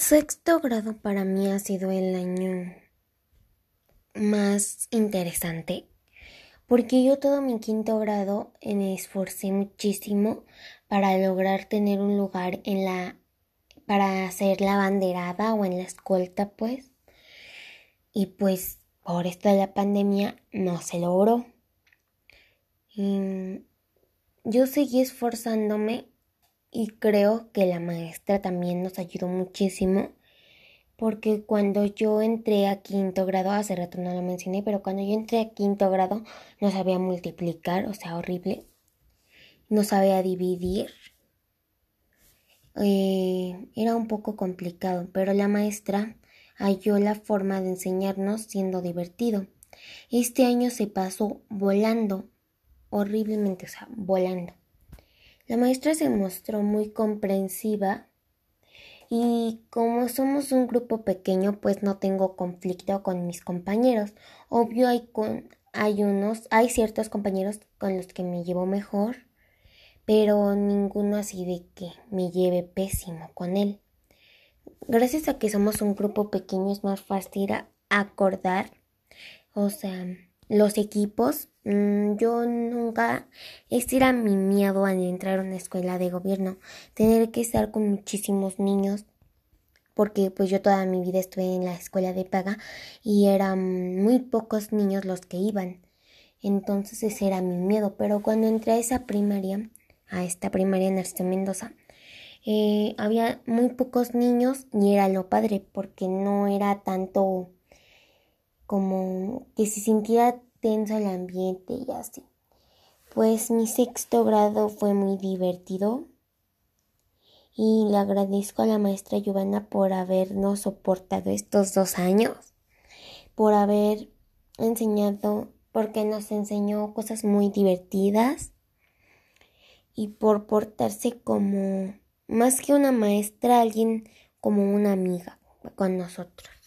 Sexto grado para mí ha sido el año más interesante porque yo todo mi quinto grado me esforcé muchísimo para lograr tener un lugar en la para hacer la banderada o en la escolta pues. Y pues por esto de la pandemia no se logró. Y yo seguí esforzándome y creo que la maestra también nos ayudó muchísimo porque cuando yo entré a quinto grado, hace rato no lo mencioné, pero cuando yo entré a quinto grado no sabía multiplicar, o sea, horrible. No sabía dividir. Eh, era un poco complicado, pero la maestra halló la forma de enseñarnos siendo divertido. Este año se pasó volando, horriblemente, o sea, volando. La maestra se mostró muy comprensiva y como somos un grupo pequeño, pues no tengo conflicto con mis compañeros. Obvio hay con hay unos, hay ciertos compañeros con los que me llevo mejor, pero ninguno así de que me lleve pésimo con él. Gracias a que somos un grupo pequeño es más fácil acordar, o sea, los equipos, mm, yo nunca, este era mi miedo al entrar a una escuela de gobierno, tener que estar con muchísimos niños, porque pues yo toda mi vida estuve en la escuela de paga y eran muy pocos niños los que iban. Entonces ese era mi miedo, pero cuando entré a esa primaria, a esta primaria en Narciso Mendoza, eh, había muy pocos niños y era lo padre porque no era tanto como que se sintiera tenso el ambiente y así. Pues mi sexto grado fue muy divertido y le agradezco a la maestra Giovanna por habernos soportado estos dos años, por haber enseñado, porque nos enseñó cosas muy divertidas y por portarse como más que una maestra, alguien como una amiga con nosotros.